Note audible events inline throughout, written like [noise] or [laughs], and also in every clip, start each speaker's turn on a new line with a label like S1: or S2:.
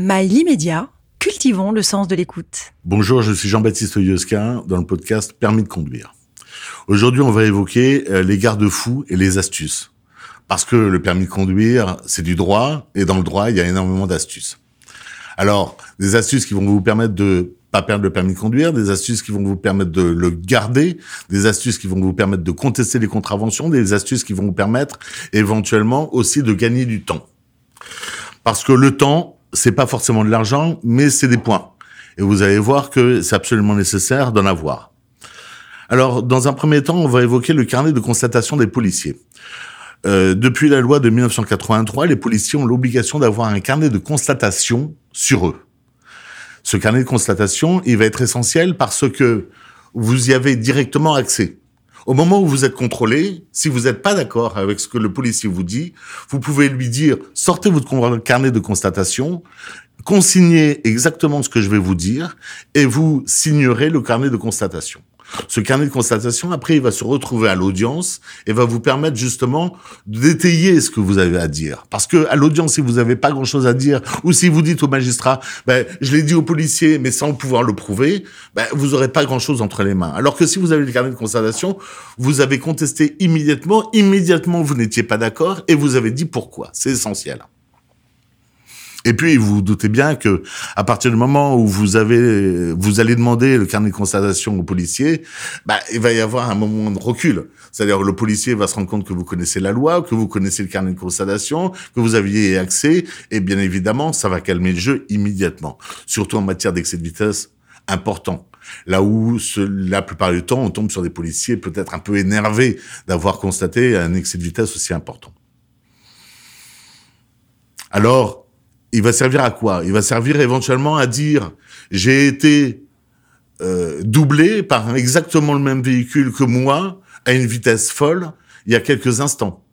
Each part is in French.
S1: Mail immédiat, cultivons le sens de l'écoute.
S2: Bonjour, je suis Jean-Baptiste Yosquin dans le podcast Permis de conduire. Aujourd'hui, on va évoquer euh, les garde-fous et les astuces. Parce que le permis de conduire, c'est du droit, et dans le droit, il y a énormément d'astuces. Alors, des astuces qui vont vous permettre de pas perdre le permis de conduire, des astuces qui vont vous permettre de le garder, des astuces qui vont vous permettre de contester les contraventions, des astuces qui vont vous permettre éventuellement aussi de gagner du temps. Parce que le temps, c'est pas forcément de l'argent, mais c'est des points. Et vous allez voir que c'est absolument nécessaire d'en avoir. Alors, dans un premier temps, on va évoquer le carnet de constatation des policiers. Euh, depuis la loi de 1983, les policiers ont l'obligation d'avoir un carnet de constatation sur eux. Ce carnet de constatation, il va être essentiel parce que vous y avez directement accès. Au moment où vous êtes contrôlé, si vous n'êtes pas d'accord avec ce que le policier vous dit, vous pouvez lui dire sortez votre carnet de constatation, consignez exactement ce que je vais vous dire et vous signerez le carnet de constatation. Ce carnet de constatation, après, il va se retrouver à l'audience et va vous permettre justement d'étayer ce que vous avez à dire. Parce que à l'audience, si vous n'avez pas grand-chose à dire, ou si vous dites au magistrat, ben, je l'ai dit au policier, mais sans pouvoir le prouver, ben, vous n'aurez pas grand-chose entre les mains. Alors que si vous avez le carnet de constatation, vous avez contesté immédiatement, immédiatement vous n'étiez pas d'accord et vous avez dit pourquoi. C'est essentiel. Et puis, vous vous doutez bien que à partir du moment où vous avez, vous allez demander le carnet de constatation au policier, bah, il va y avoir un moment de recul. C'est-à-dire, le policier va se rendre compte que vous connaissez la loi, que vous connaissez le carnet de constatation, que vous aviez accès, et bien évidemment, ça va calmer le jeu immédiatement. Surtout en matière d'excès de vitesse important. Là où, la plupart du temps, on tombe sur des policiers peut-être un peu énervés d'avoir constaté un excès de vitesse aussi important. Alors, il va servir à quoi? Il va servir éventuellement à dire j'ai été euh, doublé par exactement le même véhicule que moi à une vitesse folle il y a quelques instants.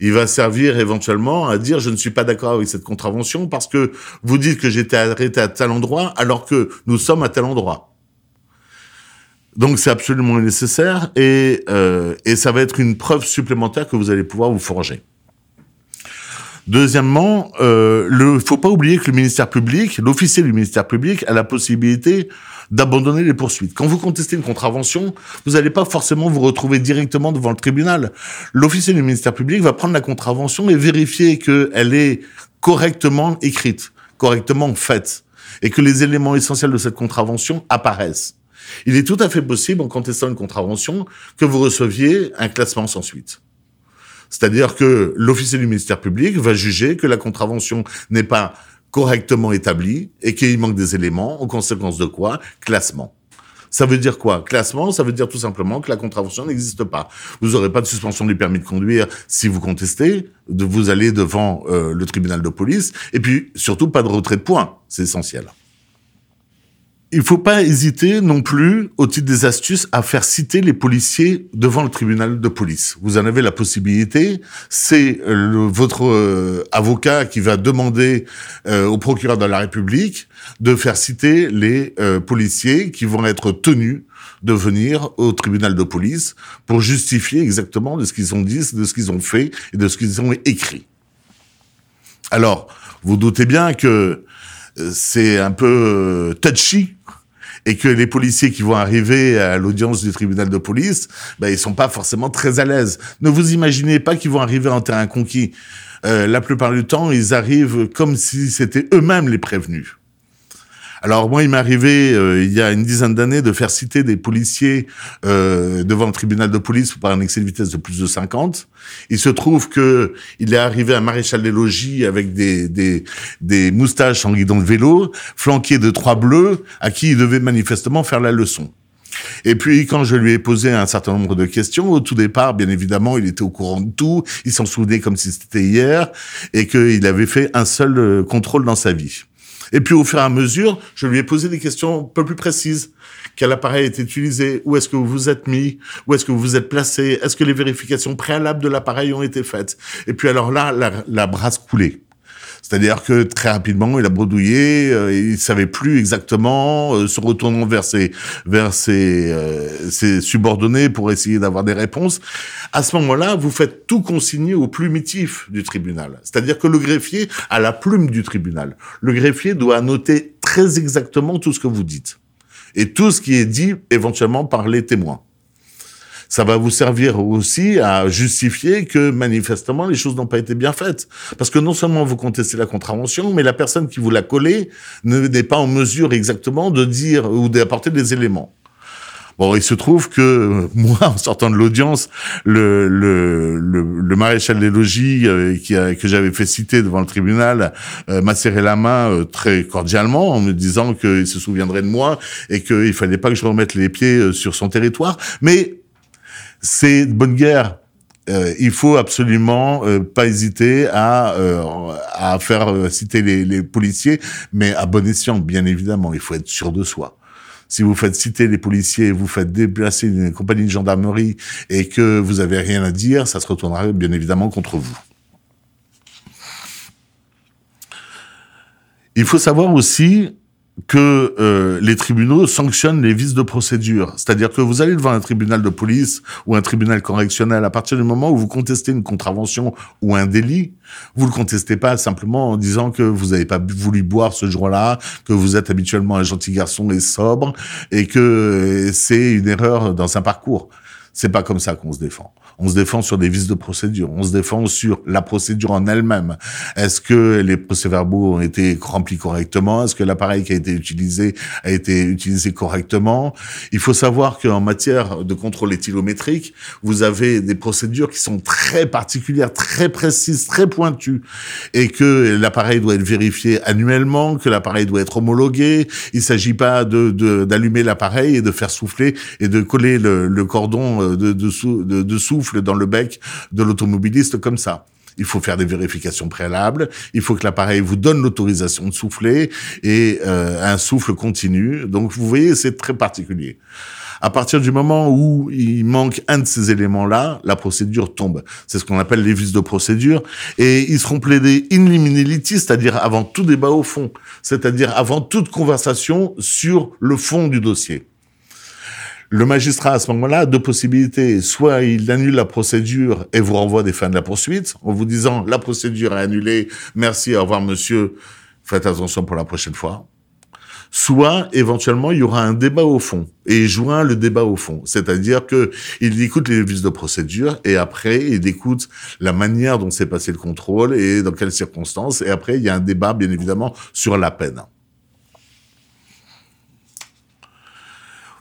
S2: Il va servir éventuellement à dire je ne suis pas d'accord avec cette contravention parce que vous dites que j'étais arrêté à tel endroit alors que nous sommes à tel endroit. Donc c'est absolument nécessaire et, euh, et ça va être une preuve supplémentaire que vous allez pouvoir vous forger. Deuxièmement, euh, le faut pas oublier que le ministère public, l'officier du ministère public, a la possibilité d'abandonner les poursuites. Quand vous contestez une contravention, vous n'allez pas forcément vous retrouver directement devant le tribunal. L'officier du ministère public va prendre la contravention et vérifier qu'elle est correctement écrite, correctement faite, et que les éléments essentiels de cette contravention apparaissent. Il est tout à fait possible, en contestant une contravention, que vous receviez un classement sans suite. C'est-à-dire que l'officier du ministère public va juger que la contravention n'est pas correctement établie et qu'il manque des éléments, en conséquence de quoi Classement. Ça veut dire quoi? Classement, ça veut dire tout simplement que la contravention n'existe pas. Vous n'aurez pas de suspension du permis de conduire si vous contestez, vous allez devant euh, le tribunal de police, et puis surtout pas de retrait de points, c'est essentiel il faut pas hésiter non plus, au titre des astuces, à faire citer les policiers devant le tribunal de police. Vous en avez la possibilité. C'est euh, votre euh, avocat qui va demander euh, au procureur de la République de faire citer les policiers qui vont être tenus de venir au tribunal de police pour justifier exactement de ce qu'ils ont dit, de ce qu'ils ont fait et de ce qu'ils ont écrit. Alors, vous doutez bien que c'est un peu touchy et que les policiers qui vont arriver à l'audience du tribunal de police, ben, ils sont pas forcément très à l'aise. Ne vous imaginez pas qu'ils vont arriver en terrain conquis. Euh, la plupart du temps, ils arrivent comme si c'était eux-mêmes les prévenus. Alors moi, il m'est arrivé euh, il y a une dizaine d'années de faire citer des policiers euh, devant le tribunal de police par un excès de vitesse de plus de 50. Il se trouve que il est arrivé un maréchal des logis avec des, des, des moustaches en guidon de vélo, flanqué de trois bleus, à qui il devait manifestement faire la leçon. Et puis, quand je lui ai posé un certain nombre de questions, au tout départ, bien évidemment, il était au courant de tout, il s'en souvenait comme si c'était hier, et qu'il avait fait un seul euh, contrôle dans sa vie. Et puis au fur et à mesure, je lui ai posé des questions un peu plus précises. Quel appareil est utilisé? Où est-ce que vous vous êtes mis? Où est-ce que vous vous êtes placé? Est-ce que les vérifications préalables de l'appareil ont été faites? Et puis alors là, la, la brasse coulée. C'est-à-dire que très rapidement, il a bredouillé, euh, il savait plus exactement, euh, se retournant vers ses vers ses, euh, ses subordonnés pour essayer d'avoir des réponses. À ce moment-là, vous faites tout consigner au plumitif du tribunal. C'est-à-dire que le greffier a la plume du tribunal. Le greffier doit noter très exactement tout ce que vous dites et tout ce qui est dit éventuellement par les témoins ça va vous servir aussi à justifier que manifestement les choses n'ont pas été bien faites. Parce que non seulement vous contestez la contravention, mais la personne qui vous l'a collée n'est pas en mesure exactement de dire ou d'apporter des éléments. Bon, il se trouve que [laughs] moi, en sortant de l'audience, le, le, le, maréchal des logis euh, qui a, que j'avais fait citer devant le tribunal euh, m'a serré la main euh, très cordialement en me disant qu'il se souviendrait de moi et qu'il fallait pas que je remette les pieds sur son territoire. Mais c'est de bonne guerre. Euh, il faut absolument euh, pas hésiter à, euh, à faire euh, citer les, les, policiers, mais à bon escient, bien évidemment. Il faut être sûr de soi. Si vous faites citer les policiers, vous faites déplacer une compagnie de gendarmerie et que vous avez rien à dire, ça se retournera bien évidemment contre vous. Il faut savoir aussi que euh, les tribunaux sanctionnent les vices de procédure. C'est-à-dire que vous allez devant un tribunal de police ou un tribunal correctionnel à partir du moment où vous contestez une contravention ou un délit, vous le contestez pas simplement en disant que vous n'avez pas voulu boire ce jour-là, que vous êtes habituellement un gentil garçon et sobre et que c'est une erreur dans un parcours. C'est pas comme ça qu'on se défend. On se défend sur des vices de procédure. On se défend sur la procédure en elle-même. Est-ce que les procès-verbaux ont été remplis correctement? Est-ce que l'appareil qui a été utilisé a été utilisé correctement? Il faut savoir qu'en matière de contrôle éthylométrique, vous avez des procédures qui sont très particulières, très précises, très pointues, et que l'appareil doit être vérifié annuellement, que l'appareil doit être homologué. Il s'agit pas de d'allumer l'appareil et de faire souffler et de coller le, le cordon de, de, de, de souffle dans le bec de l'automobiliste comme ça. Il faut faire des vérifications préalables. Il faut que l'appareil vous donne l'autorisation de souffler et euh, un souffle continu. Donc vous voyez, c'est très particulier. À partir du moment où il manque un de ces éléments-là, la procédure tombe. C'est ce qu'on appelle les vices de procédure. Et ils seront plaidés in limine litis, c'est-à-dire avant tout débat au fond, c'est-à-dire avant toute conversation sur le fond du dossier. Le magistrat, à ce moment-là, a deux possibilités. Soit il annule la procédure et vous renvoie des fins de la poursuite, en vous disant la procédure est annulée, merci, au revoir monsieur, faites attention pour la prochaine fois. Soit, éventuellement, il y aura un débat au fond. Et il joint le débat au fond. C'est-à-dire que il écoute les vices de procédure et après, il écoute la manière dont s'est passé le contrôle et dans quelles circonstances. Et après, il y a un débat, bien évidemment, sur la peine.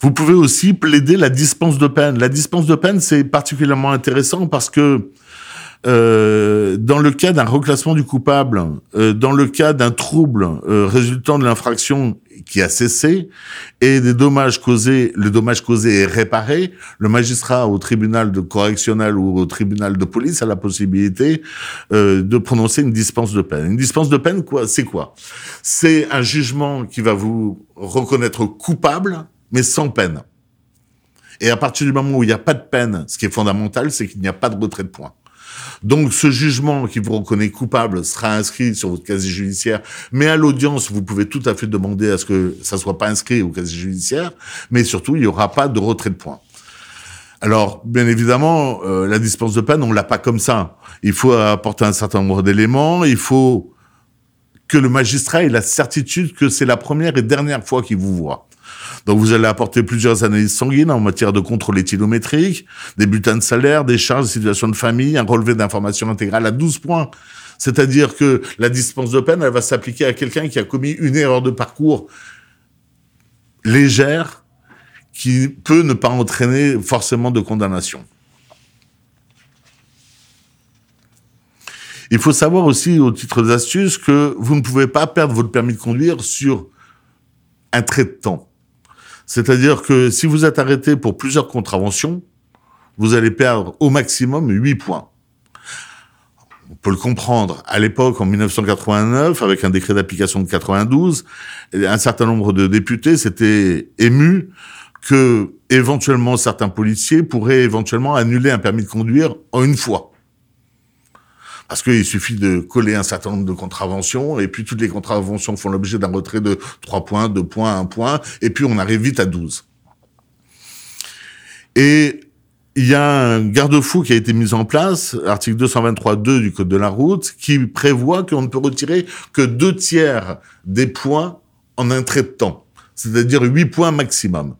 S2: Vous pouvez aussi plaider la dispense de peine. La dispense de peine, c'est particulièrement intéressant parce que euh, dans le cas d'un reclassement du coupable, euh, dans le cas d'un trouble euh, résultant de l'infraction qui a cessé et des dommages causés, le dommage causé est réparé, le magistrat au tribunal de correctionnel ou au tribunal de police a la possibilité euh, de prononcer une dispense de peine. Une dispense de peine, quoi, c'est quoi? C'est un jugement qui va vous reconnaître coupable mais sans peine. Et à partir du moment où il n'y a pas de peine, ce qui est fondamental, c'est qu'il n'y a pas de retrait de points. Donc ce jugement qui vous reconnaît coupable sera inscrit sur votre casier judiciaire, mais à l'audience, vous pouvez tout à fait demander à ce que ça soit pas inscrit au casier judiciaire, mais surtout, il n'y aura pas de retrait de points. Alors, bien évidemment, euh, la dispense de peine, on l'a pas comme ça. Il faut apporter un certain nombre d'éléments, il faut que le magistrat ait la certitude que c'est la première et dernière fois qu'il vous voit. Donc vous allez apporter plusieurs analyses sanguines en matière de contrôle éthylométrique, des bulletins de salaire, des charges, des situations de famille, un relevé d'information intégrale à 12 points. C'est-à-dire que la dispense de peine, elle va s'appliquer à quelqu'un qui a commis une erreur de parcours légère qui peut ne pas entraîner forcément de condamnation. Il faut savoir aussi, au titre d'astuce, que vous ne pouvez pas perdre votre permis de conduire sur un trait de temps. C'est-à-dire que si vous êtes arrêté pour plusieurs contraventions, vous allez perdre au maximum 8 points. On peut le comprendre. À l'époque, en 1989, avec un décret d'application de 92, un certain nombre de députés s'étaient émus que éventuellement certains policiers pourraient éventuellement annuler un permis de conduire en une fois. Parce qu'il suffit de coller un certain nombre de contraventions, et puis toutes les contraventions font l'objet d'un retrait de 3 points, 2 points, 1 point, et puis on arrive vite à 12. Et il y a un garde-fou qui a été mis en place, article 223.2 du Code de la route, qui prévoit qu'on ne peut retirer que deux tiers des points en un trait de temps, c'est-à-dire 8 points maximum.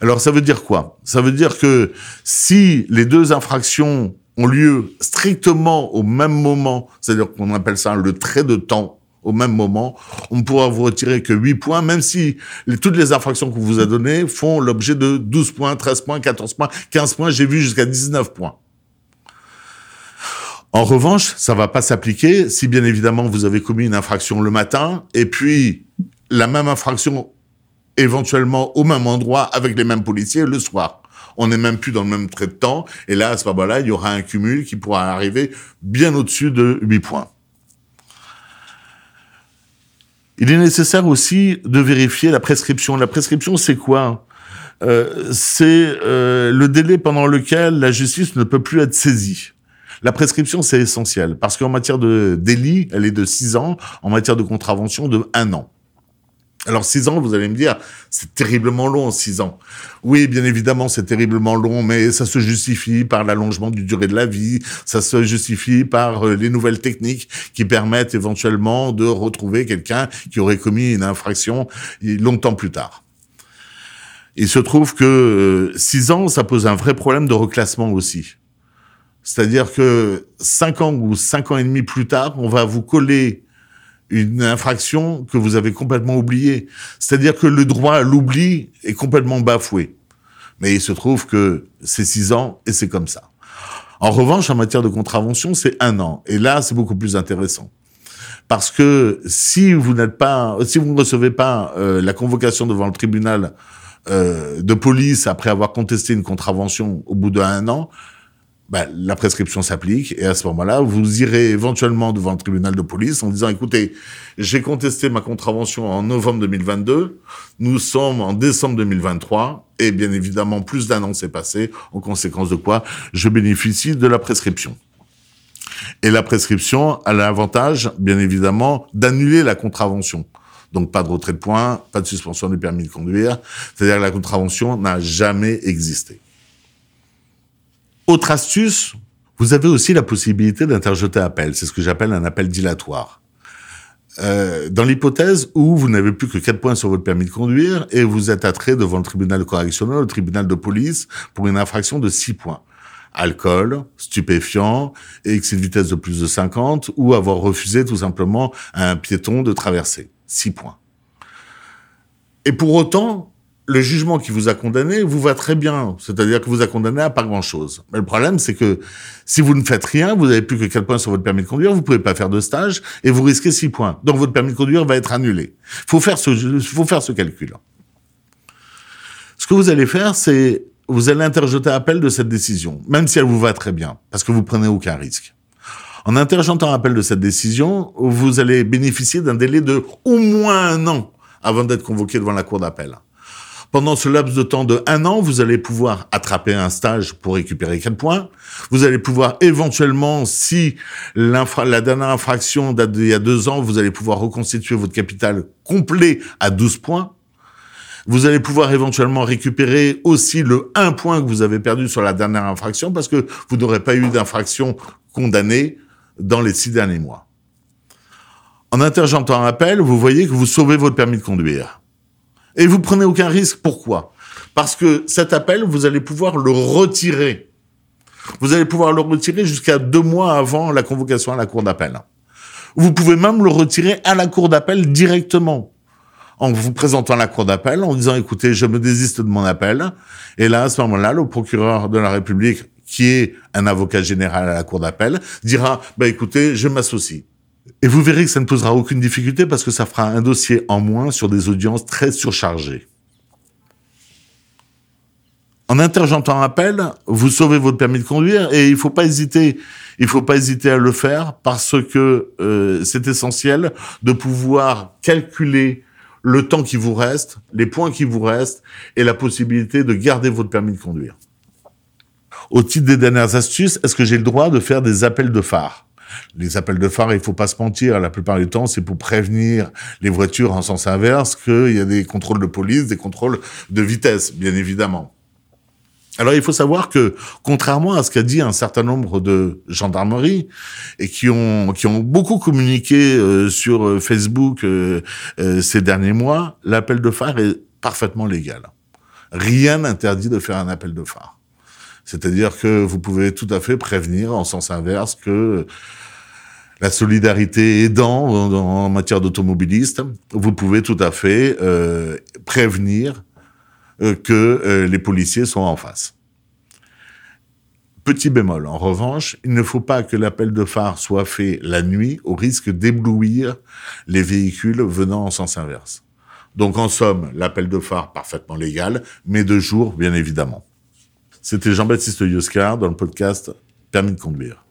S2: Alors ça veut dire quoi? Ça veut dire que si les deux infractions ont lieu strictement au même moment, c'est-à-dire qu'on appelle ça le trait de temps au même moment, on ne pourra vous retirer que 8 points, même si toutes les infractions qu'on vous a données font l'objet de 12 points, 13 points, 14 points, 15 points, j'ai vu jusqu'à 19 points. En revanche, ça va pas s'appliquer si bien évidemment vous avez commis une infraction le matin et puis la même infraction éventuellement au même endroit avec les mêmes policiers le soir. On n'est même plus dans le même trait de temps. Et là, à ce moment-là, il y aura un cumul qui pourra arriver bien au-dessus de 8 points. Il est nécessaire aussi de vérifier la prescription. La prescription, c'est quoi? Euh, C'est euh, le délai pendant lequel la justice ne peut plus être saisie. La prescription, c'est essentiel, parce qu'en matière de délit, elle est de 6 ans, en matière de contravention, de 1 an. Alors six ans, vous allez me dire, c'est terriblement long, six ans. Oui, bien évidemment, c'est terriblement long, mais ça se justifie par l'allongement du durée de la vie, ça se justifie par euh, les nouvelles techniques qui permettent éventuellement de retrouver quelqu'un qui aurait commis une infraction longtemps plus tard. Il se trouve que euh, six ans, ça pose un vrai problème de reclassement aussi. C'est-à-dire que cinq ans ou cinq ans et demi plus tard, on va vous coller une infraction que vous avez complètement oubliée. C'est-à-dire que le droit à l'oubli est complètement bafoué. Mais il se trouve que c'est six ans et c'est comme ça. En revanche, en matière de contravention, c'est un an. Et là, c'est beaucoup plus intéressant. Parce que si vous n'êtes pas, si vous ne recevez pas euh, la convocation devant le tribunal euh, de police après avoir contesté une contravention au bout d'un an, ben, la prescription s'applique et à ce moment-là, vous irez éventuellement devant le tribunal de police en disant écoutez, j'ai contesté ma contravention en novembre 2022, nous sommes en décembre 2023 et bien évidemment plus d'un an s'est passé, en conséquence de quoi je bénéficie de la prescription. Et la prescription a l'avantage, bien évidemment, d'annuler la contravention. Donc pas de retrait de points, pas de suspension du permis de conduire, c'est-à-dire que la contravention n'a jamais existé. Autre astuce, vous avez aussi la possibilité d'interjeter appel. C'est ce que j'appelle un appel dilatoire. Euh, dans l'hypothèse où vous n'avez plus que 4 points sur votre permis de conduire et vous êtes attrait devant le tribunal correctionnel, le tribunal de police, pour une infraction de 6 points. Alcool, stupéfiant, excès de vitesse de plus de 50 ou avoir refusé tout simplement à un piéton de traverser. 6 points. Et pour autant, le jugement qui vous a condamné vous va très bien. C'est-à-dire que vous a condamné à pas grand-chose. Mais le problème, c'est que si vous ne faites rien, vous n'avez plus que 4 points sur votre permis de conduire, vous pouvez pas faire de stage et vous risquez 6 points. Donc votre permis de conduire va être annulé. Faut ce, faut faire ce calcul. Ce que vous allez faire, c'est vous allez interjeter appel de cette décision, même si elle vous va très bien, parce que vous prenez aucun risque. En interjetant appel de cette décision, vous allez bénéficier d'un délai de au moins un an avant d'être convoqué devant la cour d'appel. Pendant ce laps de temps de un an, vous allez pouvoir attraper un stage pour récupérer 4 points. Vous allez pouvoir éventuellement, si la dernière infraction date d'il y a deux ans, vous allez pouvoir reconstituer votre capital complet à 12 points. Vous allez pouvoir éventuellement récupérer aussi le 1 point que vous avez perdu sur la dernière infraction parce que vous n'aurez pas eu d'infraction condamnée dans les six derniers mois. En intergentant un appel, vous voyez que vous sauvez votre permis de conduire. Et vous prenez aucun risque. Pourquoi? Parce que cet appel, vous allez pouvoir le retirer. Vous allez pouvoir le retirer jusqu'à deux mois avant la convocation à la cour d'appel. Vous pouvez même le retirer à la cour d'appel directement en vous présentant à la cour d'appel, en disant écoutez, je me désiste de mon appel. Et là, à ce moment-là, le procureur de la République, qui est un avocat général à la cour d'appel, dira bah écoutez, je m'associe. Et vous verrez que ça ne posera aucune difficulté parce que ça fera un dossier en moins sur des audiences très surchargées. En intergentant un appel, vous sauvez votre permis de conduire et il faut pas hésiter. Il faut pas hésiter à le faire parce que euh, c'est essentiel de pouvoir calculer le temps qui vous reste, les points qui vous restent et la possibilité de garder votre permis de conduire. Au titre des dernières astuces, est-ce que j'ai le droit de faire des appels de phare? Les appels de phare, il faut pas se mentir, la plupart du temps, c'est pour prévenir les voitures en sens inverse qu'il y a des contrôles de police, des contrôles de vitesse, bien évidemment. Alors il faut savoir que, contrairement à ce qu'a dit un certain nombre de gendarmeries et qui ont qui ont beaucoup communiqué euh, sur euh, Facebook euh, ces derniers mois, l'appel de phare est parfaitement légal. Rien n'interdit de faire un appel de phare. C'est-à-dire que vous pouvez tout à fait prévenir en sens inverse que la solidarité aidant en matière d'automobiliste, vous pouvez tout à fait prévenir euh, que euh, les policiers sont en face. Petit bémol, en revanche, il ne faut pas que l'appel de phare soit fait la nuit au risque d'éblouir les véhicules venant en sens inverse. Donc en somme, l'appel de phare parfaitement légal, mais de jour, bien évidemment. C'était Jean-Baptiste Yoscar dans le podcast Permis de conduire.